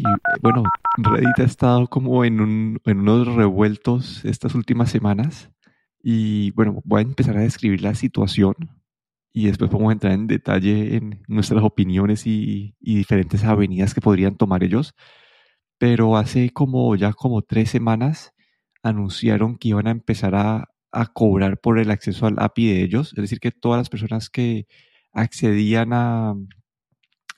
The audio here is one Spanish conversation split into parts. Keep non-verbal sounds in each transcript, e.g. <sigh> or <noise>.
Y bueno, Reddit ha estado como en, un, en unos revueltos estas últimas semanas. Y bueno, voy a empezar a describir la situación y después vamos a entrar en detalle en nuestras opiniones y, y diferentes avenidas que podrían tomar ellos. Pero hace como ya como tres semanas anunciaron que iban a empezar a, a cobrar por el acceso al API de ellos. Es decir, que todas las personas que accedían a,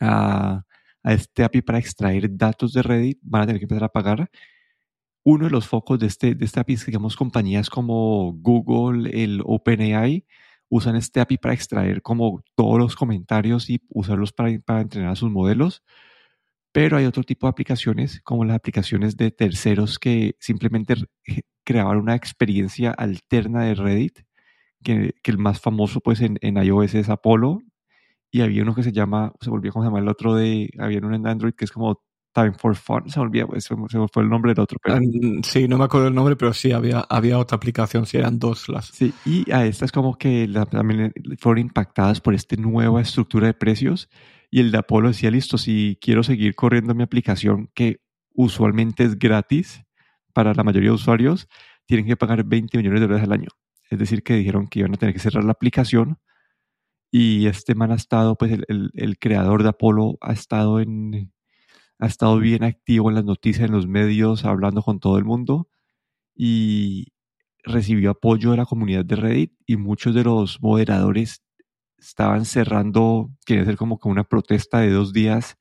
a, a este API para extraer datos de Reddit van a tener que empezar a pagar. Uno de los focos de este, de este API es que, digamos, compañías como Google, el OpenAI, usan este API para extraer como todos los comentarios y usarlos para, para entrenar a sus modelos. Pero hay otro tipo de aplicaciones, como las aplicaciones de terceros que simplemente creaban una experiencia alterna de Reddit, que, que el más famoso pues en, en, iOS es Apollo, y había uno que se llama, se volvió como se llama el otro de, había uno en Android que es como Time for Fun, se me pues, se, se fue el nombre del otro. Pero... Sí, no me acuerdo el nombre, pero sí, había, había otra aplicación, sí, eran dos las. Sí, y a estas como que la, también fueron impactadas por esta nueva estructura de precios y el de Apolo decía, listo, si quiero seguir corriendo mi aplicación, que usualmente es gratis para la mayoría de usuarios, tienen que pagar 20 millones de dólares al año. Es decir, que dijeron que iban a tener que cerrar la aplicación y este man ha estado, pues el, el, creador de Apolo ha estado en, ha estado bien activo en las noticias, en los medios, hablando con todo el mundo y recibió apoyo de la comunidad de Reddit y muchos de los moderadores estaban cerrando, querían hacer como que una protesta de dos días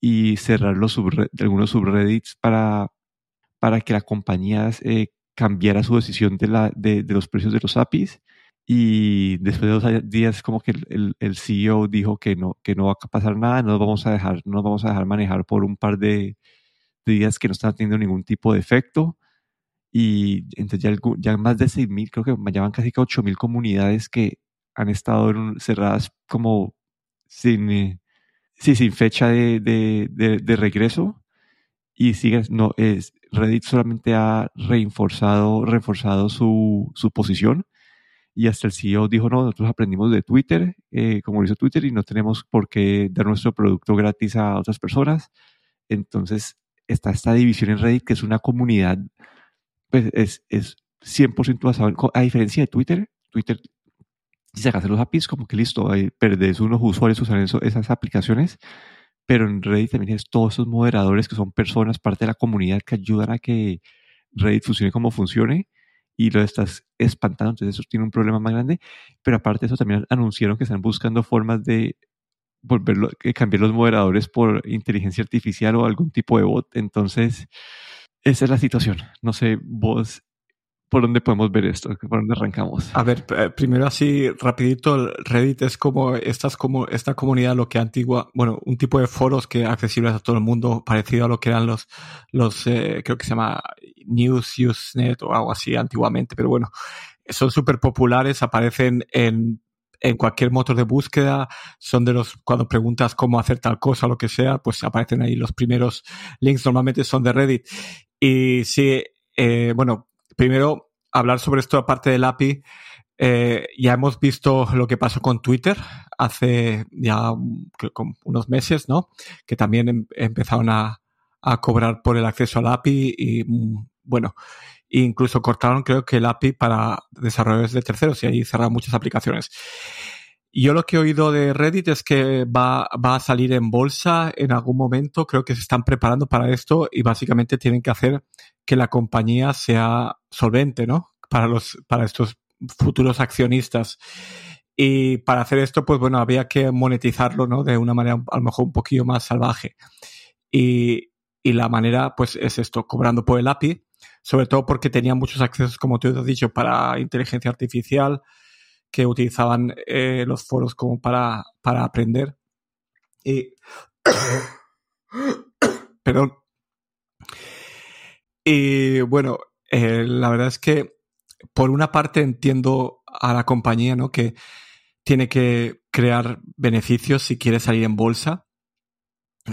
y cerrar los algunos subreddits para, para que la compañía eh, cambiara su decisión de, la, de, de, los precios de los APIs. Y después de dos días, como que el, el, CEO dijo que no, que no va a pasar nada, no nos vamos a dejar, no nos vamos a dejar manejar por un par de, de días que no están teniendo ningún tipo de efecto. Y entonces ya, ya más de 6.000, creo que ya van casi que 8.000 comunidades que han estado en, cerradas como sin, eh, sí, sin fecha de, de, de, de regreso y sigue, no, es, Reddit solamente ha reforzado, reforzado su, su posición y hasta el CEO dijo, no, nosotros aprendimos de Twitter, eh, como lo hizo Twitter, y no tenemos por qué dar nuestro producto gratis a otras personas. Entonces está esta división en Reddit, que es una comunidad, pues es, es 100% basado, a diferencia de Twitter, Twitter si sacas los APIs, como que listo, ahí perdés unos usuarios usando esas aplicaciones, pero en Reddit también tienes todos esos moderadores que son personas, parte de la comunidad que ayudan a que Reddit funcione como funcione y lo estás espantando, entonces eso tiene un problema más grande, pero aparte de eso también anunciaron que están buscando formas de volverlo, cambiar los moderadores por inteligencia artificial o algún tipo de bot, entonces esa es la situación. No sé, vos por dónde podemos ver esto, por dónde arrancamos. A ver, primero así rapidito, Reddit es como estas como esta comunidad lo que antigua, bueno, un tipo de foros que accesibles a todo el mundo, parecido a lo que eran los los eh, creo que se llama News Usenet o algo así antiguamente, pero bueno, son súper populares, aparecen en en cualquier motor de búsqueda, son de los, cuando preguntas cómo hacer tal cosa lo que sea, pues aparecen ahí los primeros links, normalmente son de Reddit. Y sí, eh, bueno, primero, hablar sobre esto aparte del API. Eh, ya hemos visto lo que pasó con Twitter hace ya unos meses, ¿no? Que también em empezaron a, a, cobrar por el acceso al API y, mm, bueno, incluso cortaron creo que el API para desarrolladores de terceros y ahí cerraron muchas aplicaciones. Yo lo que he oído de Reddit es que va, va a salir en bolsa en algún momento. Creo que se están preparando para esto y básicamente tienen que hacer que la compañía sea solvente, ¿no? Para los, para estos futuros accionistas. Y para hacer esto, pues bueno, había que monetizarlo, ¿no? De una manera a lo mejor un poquillo más salvaje. Y, y la manera, pues es esto, cobrando por el API, sobre todo porque tenía muchos accesos, como tú has dicho, para inteligencia artificial, que utilizaban eh, los foros como para, para aprender. Y, <coughs> perdón. Y bueno, eh, la verdad es que por una parte entiendo a la compañía, ¿no? Que tiene que crear beneficios si quiere salir en bolsa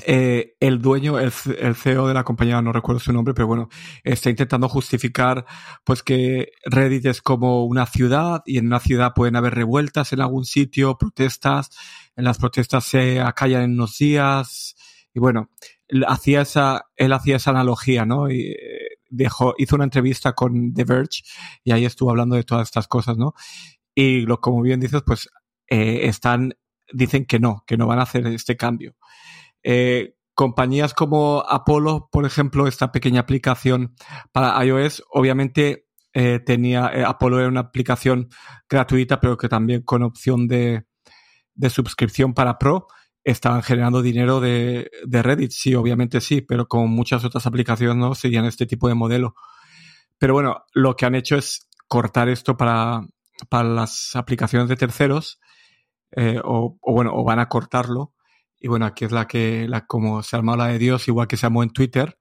eh, el dueño, el, el, CEO de la compañía, no recuerdo su nombre, pero bueno, está intentando justificar pues que Reddit es como una ciudad y en una ciudad pueden haber revueltas en algún sitio, protestas, en las protestas se acallan en unos días y bueno, hacía esa, él hacía esa analogía, ¿no? Y eh, dejó, hizo una entrevista con The Verge y ahí estuvo hablando de todas estas cosas, ¿no? Y lo, como bien dices, pues eh, están, dicen que no, que no van a hacer este cambio. Eh, compañías como Apollo, por ejemplo, esta pequeña aplicación para iOS, obviamente eh, tenía, eh, Apollo era una aplicación gratuita, pero que también con opción de, de suscripción para Pro, estaban generando dinero de, de, Reddit. Sí, obviamente sí, pero como muchas otras aplicaciones no seguían este tipo de modelo. Pero bueno, lo que han hecho es cortar esto para, para las aplicaciones de terceros, eh, o, o, bueno, o van a cortarlo. Y bueno, aquí es la que, como se armó la de Dios, igual que se armó en Twitter.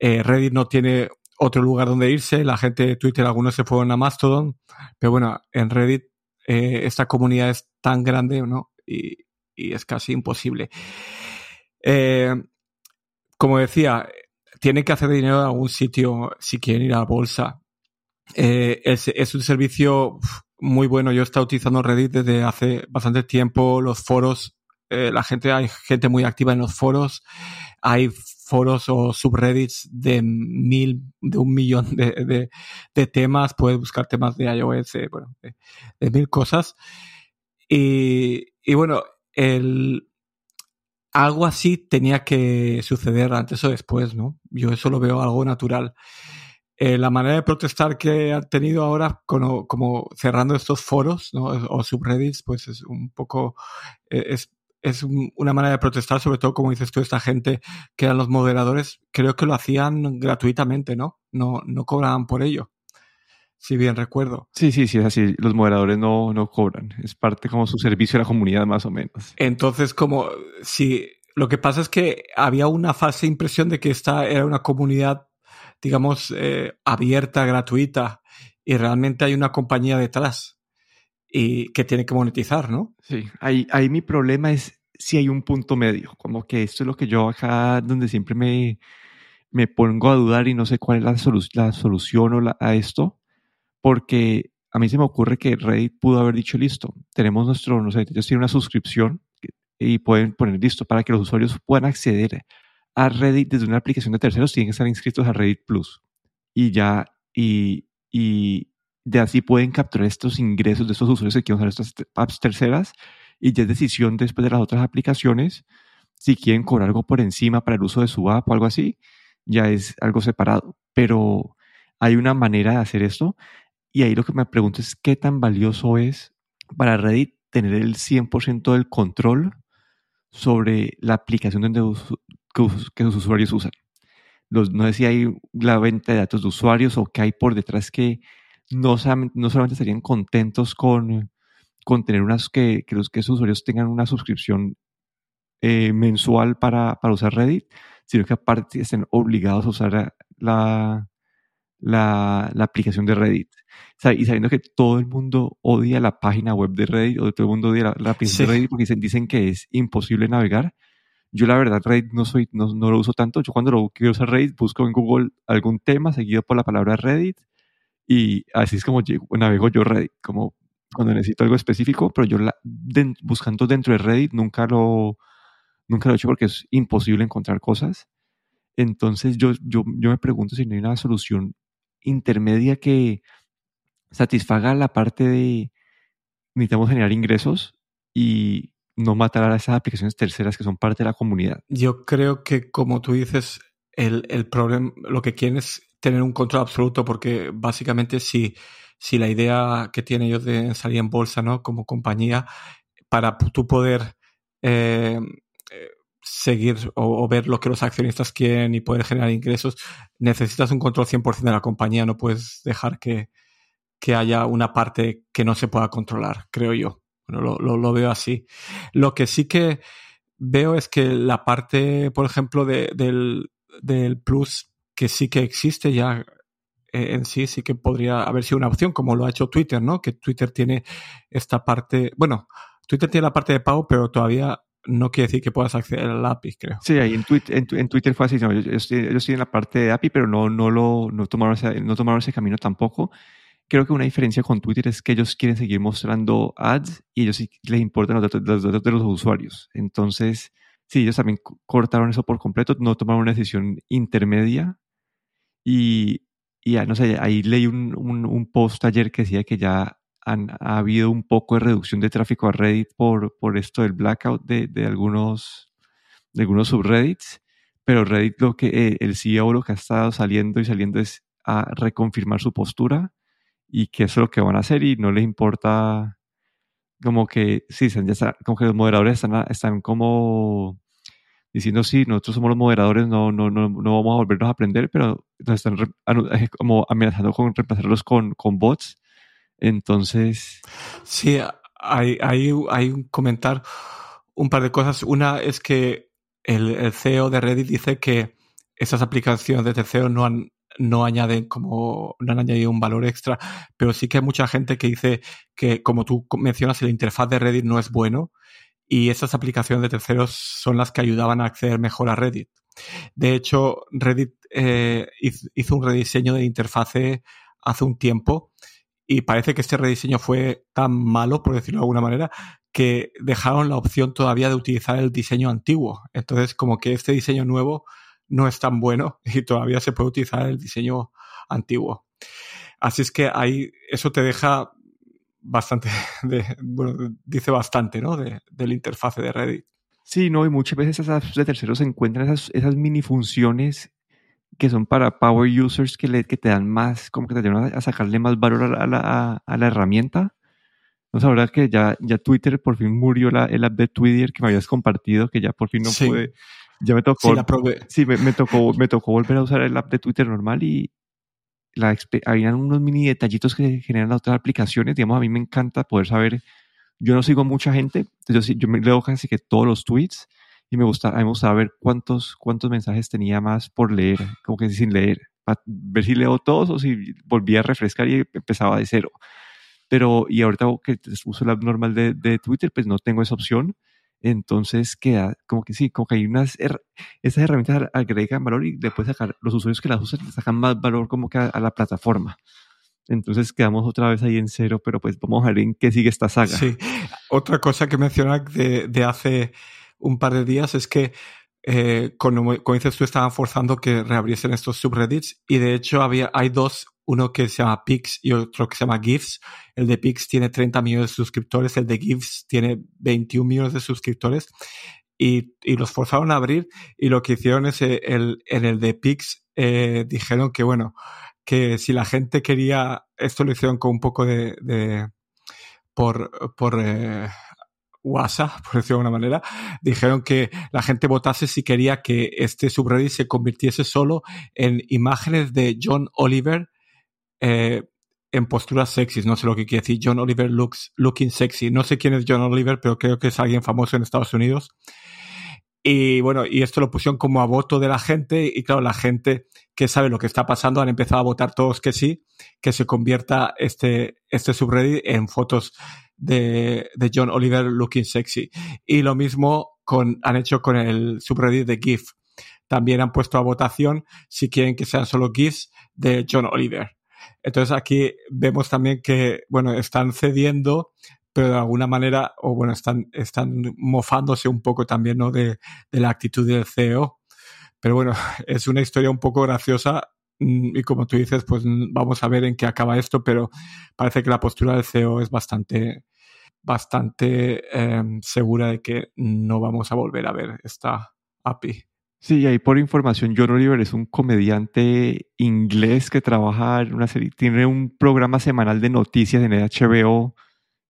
Eh, Reddit no tiene otro lugar donde irse. La gente de Twitter, algunos se fueron a Mastodon, pero bueno, en Reddit eh, esta comunidad es tan grande, ¿no? Y, y es casi imposible. Eh, como decía, tiene que hacer dinero en algún sitio si quieren ir a la bolsa. Es, es, un servicio muy bueno. Yo he estado utilizando Reddit desde hace bastante tiempo. Los foros, eh, la gente, hay gente muy activa en los foros. Hay foros o subreddits de mil, de un millón de, de, temas. Puedes buscar temas de iOS, de, bueno, de, de mil cosas. Y, y, bueno, el, algo así tenía que suceder antes o después, ¿no? Yo eso lo veo algo natural. Eh, la manera de protestar que han tenido ahora, como, como cerrando estos foros ¿no? o subreddits, pues es un poco, es, es una manera de protestar, sobre todo, como dices tú, esta gente que eran los moderadores, creo que lo hacían gratuitamente, ¿no? No, no cobraban por ello, si bien recuerdo. Sí, sí, sí, es así. Los moderadores no, no cobran. Es parte como su servicio a la comunidad, más o menos. Entonces, como si lo que pasa es que había una falsa impresión de que esta era una comunidad, digamos, eh, abierta, gratuita, y realmente hay una compañía detrás y que tiene que monetizar, ¿no? Sí, ahí, ahí mi problema es si hay un punto medio, como que esto es lo que yo acá, donde siempre me, me pongo a dudar y no sé cuál es la, solu la solución o la, a esto, porque a mí se me ocurre que Reddit pudo haber dicho, listo, tenemos nuestro, no sé, ellos tienen una suscripción y pueden poner listo para que los usuarios puedan acceder a Reddit desde una aplicación de terceros, tienen que estar inscritos a Reddit Plus. Y ya, y, y, de así pueden capturar estos ingresos de estos usuarios que quieren usar estas apps terceras y ya es decisión después de las otras aplicaciones si quieren cobrar algo por encima para el uso de su app o algo así, ya es algo separado. Pero hay una manera de hacer esto y ahí lo que me pregunto es qué tan valioso es para Reddit tener el 100% del control sobre la aplicación donde que, sus usuarios usan. Los, no sé si hay la venta de datos de usuarios o qué hay por detrás que no, no solamente estarían contentos con, con tener unas que, que, los, que sus usuarios tengan una suscripción eh, mensual para, para, usar Reddit, sino que aparte estén obligados a usar la, la, la aplicación de Reddit. O sea, y sabiendo que todo el mundo odia la página web de Reddit o todo el mundo odia la, la aplicación sí. de Reddit porque dicen, dicen, que es imposible navegar. Yo la verdad Reddit no, soy, no, no lo uso tanto. Yo cuando lo quiero usar Reddit busco en Google algún tema seguido por la palabra Reddit y así es como llego, navego yo Reddit, como cuando necesito algo específico, pero yo la, de, buscando dentro de Reddit nunca lo, nunca lo he hecho porque es imposible encontrar cosas. Entonces yo, yo, yo me pregunto si no hay una solución intermedia que satisfaga la parte de necesitamos generar ingresos y no matar a esas aplicaciones terceras que son parte de la comunidad. Yo creo que, como tú dices, el, el problema, lo que quieren es tener un control absoluto porque básicamente si, si la idea que tienen ellos de salir en bolsa, ¿no? Como compañía, para tú poder eh, seguir o, ver lo que los accionistas quieren y poder generar ingresos, necesitas un control 100% de la compañía, no puedes dejar que, que haya una parte que no se pueda controlar, creo yo. Bueno, lo, lo, lo veo así. Lo que sí que veo es que la parte, por ejemplo, de, del, del plus que sí que existe ya eh, en sí, sí que podría haber sido una opción, como lo ha hecho Twitter, ¿no? Que Twitter tiene esta parte, bueno, Twitter tiene la parte de pago, pero todavía no quiere decir que puedas acceder al API, creo. Sí, en, Twitter, en, en Twitter fue así, no, ellos, ellos, tienen la parte de API, pero no, no, lo, no, tomaron ese, no tomaron ese camino tampoco. Creo que una diferencia con Twitter es que ellos quieren seguir mostrando ads y ellos sí les importan los datos, los datos de los usuarios. Entonces, sí, ellos también cortaron eso por completo, no tomaron una decisión intermedia y, y no sé, ahí leí un, un, post ayer que decía que ya han, ha habido un poco de reducción de tráfico a Reddit por, por esto del blackout de, de algunos, algunos subreddits, pero Reddit lo que eh, el CEO lo que ha estado saliendo y saliendo es a reconfirmar su postura y que eso es lo que van a hacer y no les importa como que, sí, ya como que los moderadores están, están como diciendo, sí, nosotros somos los moderadores, no, no, no, no vamos a volvernos a aprender, pero nos están eh, como amenazando con reemplazarlos con, con bots. Entonces... Sí, hay, hay, hay un comentar un par de cosas. Una es que el, CEO de Reddit dice que esas aplicaciones de terceros no han no añaden como, no han añadido un valor extra, pero sí que hay mucha gente que dice que, como tú mencionas, la interfaz de Reddit no es bueno y esas aplicaciones de terceros son las que ayudaban a acceder mejor a Reddit. De hecho, Reddit eh, hizo un rediseño de interfase hace un tiempo y parece que este rediseño fue tan malo, por decirlo de alguna manera, que dejaron la opción todavía de utilizar el diseño antiguo. Entonces, como que este diseño nuevo no es tan bueno <laughs> y todavía se puede utilizar el diseño antiguo. Así es que ahí eso te deja bastante, <laughs> de, bueno, dice bastante, ¿no? De, la interfase de Reddit. Sí, no, y muchas veces esas de terceros se encuentran esas, esas mini funciones que son para power users que, le, que te dan más, como que te ayudan a sacarle más valor a la, a, la herramienta. No sabrás que ya, ya Twitter por fin murió la, el app de Twitter que me habías compartido, que ya por fin no pude ya me tocó. Sí, me, tocó, me tocó volver a usar el app de Twitter normal y la, unos mini detallitos que generan las otras aplicaciones. Digamos, a mí me encanta poder saber. Yo no sigo mucha gente, entonces yo me leo casi que todos los tweets y me gusta, a mí me ver cuántos, cuántos mensajes tenía más por leer, como que sin leer, para ver si leo todos o si volvía a refrescar y empezaba de cero. Pero, y ahorita que uso la normal de, de Twitter, pues no tengo esa opción entonces queda como que sí, como que hay unas, esas herramientas agregan valor y después sacar, los usuarios que las usan sacan más valor como que a, la plataforma. Entonces quedamos otra vez ahí en cero, pero pues vamos a ver en qué sigue esta saga. Sí, otra cosa que mencionas de, de hace un par de días es que eh, como, como, dices tú, estaban forzando que reabriesen estos subreddits y de hecho había, hay dos uno que se llama Pix y otro que se llama GIFs. El de Pix tiene 30 millones de suscriptores, el de GIFs tiene 21 millones de suscriptores. Y, y los forzaron a abrir y lo que hicieron es eh, el, en el de Pix eh, dijeron que bueno, que si la gente quería, esto lo hicieron con un poco de, de por, por eh, WhatsApp, <laughs> por decirlo de alguna manera, dijeron que la gente votase si quería que este subreddit se convirtiese solo en imágenes de John Oliver eh, en posturas sexys. No sé lo que quiere decir. John Oliver looks looking sexy. No sé quién es John Oliver, pero creo que es alguien famoso en Estados Unidos. Y bueno, y esto lo pusieron como a voto de la gente. Y claro, la gente que sabe lo que está pasando han empezado a votar todos que sí, que se convierta este, este subreddit en fotos de, de John Oliver looking sexy. Y lo mismo con, han hecho con el subreddit de GIF. También han puesto a votación si quieren que sean solo GIFs de John Oliver. Entonces aquí vemos también que, bueno, están cediendo, pero de alguna manera, o bueno, están, están mofándose un poco también, ¿no? De, de la actitud del CEO. Pero bueno, <laughs> es una historia un poco graciosa mm, y como tú dices, pues mm, vamos a ver en qué acaba esto, pero parece que la postura del CEO es bastante, bastante eh, segura de que no vamos a volver a ver esta API. Sí, ahí por información, John Oliver es un comediante inglés que trabaja en una serie, tiene un programa semanal de noticias en el HBO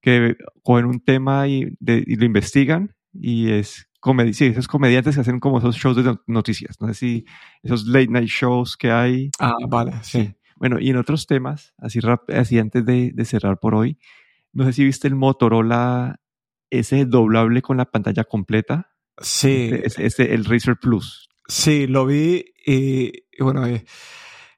que cogen un tema y, lo investigan y es comedia, sí, esos comediantes que hacen como esos shows de noticias, no sé si esos late night shows que hay. Ah, vale, sí. Bueno, y en otros temas, así, así antes de, de cerrar por hoy, no sé si viste el Motorola ese doblable con la pantalla completa. Sí. Este, este, el Razer Plus. Sí, lo vi y, bueno, eh,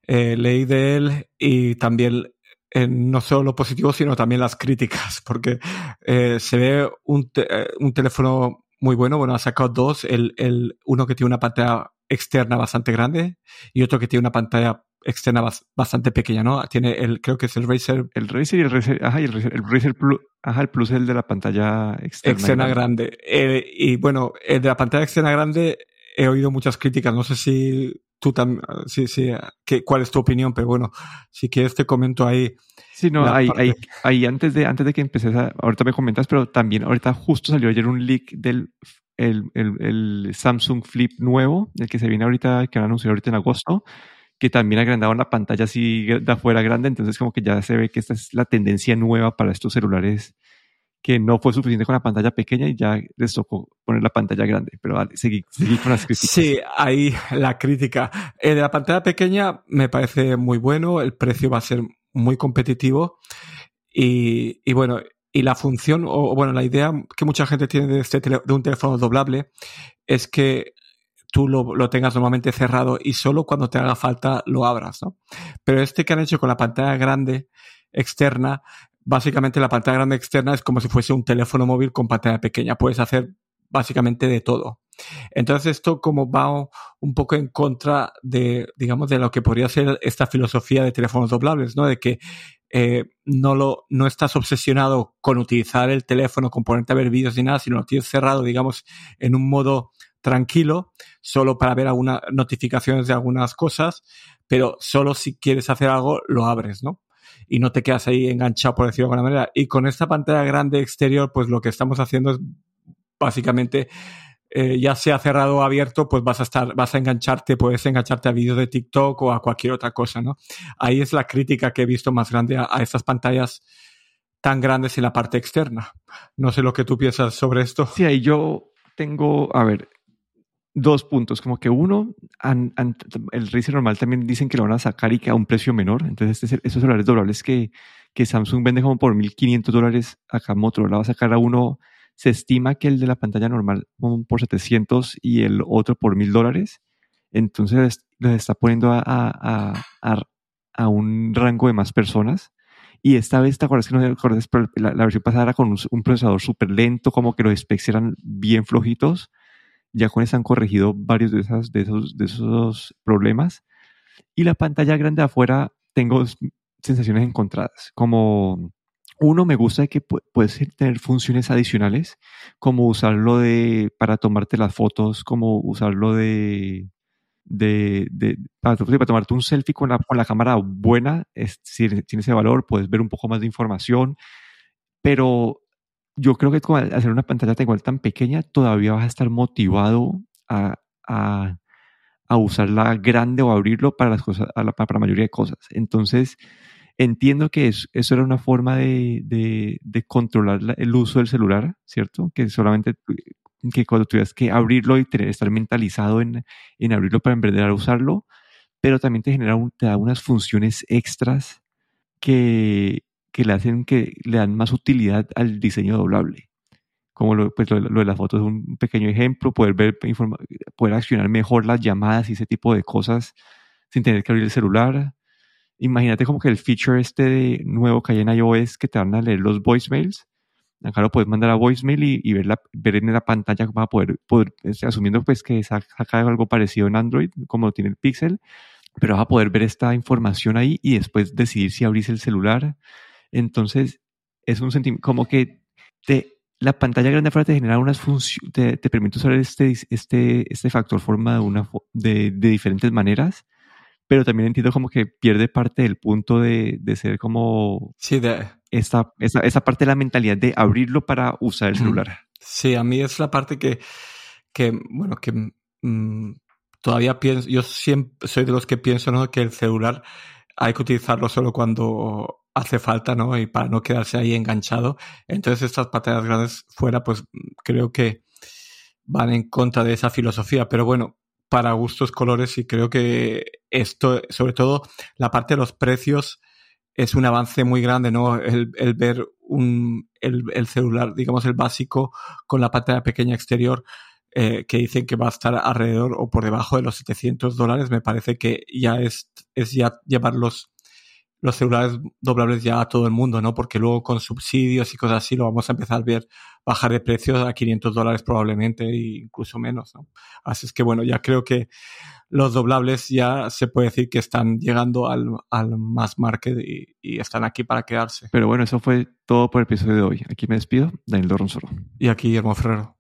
eh, leí de él y también eh, no solo lo positivo, sino también las críticas, <laughs> porque se ve un, un, teléfono muy bueno. Bueno, ha sacado dos, el, el, uno que tiene una pantalla externa bastante grande y otro que tiene una pantalla externa bastante pequeña, ¿no? Tiene el, creo que es el Razer. El Razer y el Razer, ajá, y el Razer, el Razer Plus, ajá, el Plus es el de la pantalla externa. Externa grande. Eh, y bueno, el de la pantalla externa grande he oído muchas críticas. No sé si tú también, sí, sí, que, cuál es tu opinión, pero bueno, si quieres te comento ahí. Sí, no, ahí, ahí, ahí, antes de, antes de que empieces a, ahorita me comentas, pero también ahorita justo salió ayer un leak del el, el, el Samsung Flip nuevo, el que se viene ahorita, que van a anunciar ahorita en agosto, que también agrandaron la pantalla así de afuera grande, entonces como que ya se ve que esta es la tendencia nueva para estos celulares que no fue suficiente con la pantalla pequeña y ya les tocó poner la pantalla grande. Pero vale, seguí, con las críticas. Sí, ahí la crítica. De la pantalla pequeña me parece muy bueno, el precio va a ser muy competitivo y, y bueno, y la función, o bueno, la idea que mucha gente tiene de, este de un teléfono doblable es que tú lo, lo, tengas normalmente cerrado y solo cuando te haga falta lo abras, ¿no? Pero este que han hecho con la pantalla grande externa, básicamente la pantalla grande externa es como si fuese un teléfono móvil con pantalla pequeña. Puedes hacer básicamente de todo. Entonces esto como va un poco en contra de, digamos, de lo que podría ser esta filosofía de teléfonos doblables, ¿no? De que eh, no, lo, no estás obsesionado con utilizar el teléfono, con ponerte a ver vídeos ni nada, sino lo tienes cerrado, digamos, en un modo tranquilo, solo para ver algunas notificaciones de algunas cosas, pero solo si quieres hacer algo lo abres, ¿no? Y no te quedas ahí enganchado, por decirlo de alguna manera. Y con esta pantalla grande exterior, pues lo que estamos haciendo es básicamente eh, ya sea cerrado o abierto, pues vas a estar, vas a engancharte, puedes engancharte a vídeos de TikTok o a cualquier otra cosa, ¿no? Ahí es la crítica que he visto más grande a, a estas pantallas tan grandes en la parte externa. No sé lo que tú piensas sobre esto. Sí, ahí yo tengo, a ver, dos puntos. Como que uno, el Razer normal también dicen que lo van a sacar y que a un precio menor. Entonces, este, esos celulares doblables que, que Samsung vende como por 1.500 dólares, acá Motorola va a sacar a uno se estima que el de la pantalla normal por 700 y el otro por 1000 dólares. Entonces les está poniendo a, a, a, a, un rango de más personas. Y esta vez, ¿te acuerdas que no acuerdas? La, la, versión pasada era con un, procesador súper lento, como que los specs eran bien flojitos. Ya con eso han corregido varios de, esas, de, esos, de esos problemas. Y la pantalla grande afuera, tengo sensaciones encontradas. Como uno, me gusta que puedes tener funciones adicionales, como usarlo de, para tomarte las fotos, como usarlo de, de, de para, tomarte un selfie con la, con la cámara buena, es, si tiene ese valor, puedes ver un poco más de información, pero yo creo que al hacer una pantalla tan igual tan pequeña, todavía vas a estar motivado a, a, a usarla grande o abrirlo para las cosas, para la mayoría de cosas. Entonces, Entiendo que eso, eso era una forma de, de, de controlar el uso del celular, ¿cierto? Que solamente que cuando tuvieras que abrirlo y tener, estar mentalizado en, en abrirlo para emprender a usarlo, pero también te genera te da unas funciones extras que, que le hacen que le dan más utilidad al diseño doblable. Como lo, pues lo, de las fotos es un pequeño ejemplo, poder ver, poder accionar mejor las llamadas y ese tipo de cosas sin tener que abrir el celular imagínate como que el feature este de nuevo que hay en iOS que te van a leer los voicemails. Acá lo puedes mandar a voicemail y, ver, la, ver en la pantalla para poder, poder asumiendo pues que saca algo parecido en Android, como tiene el Pixel, pero vas a poder ver esta información ahí y después decidir si abrís el celular. Entonces, es un sentimiento como que te, la pantalla grande afuera te genera unas funciones, te, te, permite usar este, este, este factor forma de, una, de, de diferentes maneras pero también entiendo como que pierde parte del punto de, de ser como... Sí, de... Esa, esa, esa, parte de la mentalidad de abrirlo para usar el celular. Sí, a mí es la parte que, que bueno, que mmm, todavía pienso, yo siempre soy de los que pienso, ¿no? Que el celular hay que utilizarlo solo cuando hace falta, ¿no? Y para no quedarse ahí enganchado. Entonces estas pantallas grandes fuera, pues creo que van en contra de esa filosofía. Pero bueno, para gustos colores y creo que esto, sobre todo la parte de los precios, es un avance muy grande, ¿no? El, el ver un, el, el, celular, digamos el básico, con la pantalla pequeña exterior, eh, que dicen que va a estar alrededor o por debajo de los 700 dólares, me parece que ya es, es ya llevarlos los celulares doblables ya a todo el mundo, ¿no? Porque luego con subsidios y cosas así lo vamos a empezar a ver bajar de precios a 500 dólares probablemente e incluso menos, ¿no? Así es que bueno, ya creo que los doblables ya se puede decir que están llegando al, al mass market y, y, están aquí para quedarse. Pero bueno, eso fue todo por el episodio de hoy. Aquí me despido, Daniel Dorronsoro. Y aquí Guillermo Ferrero.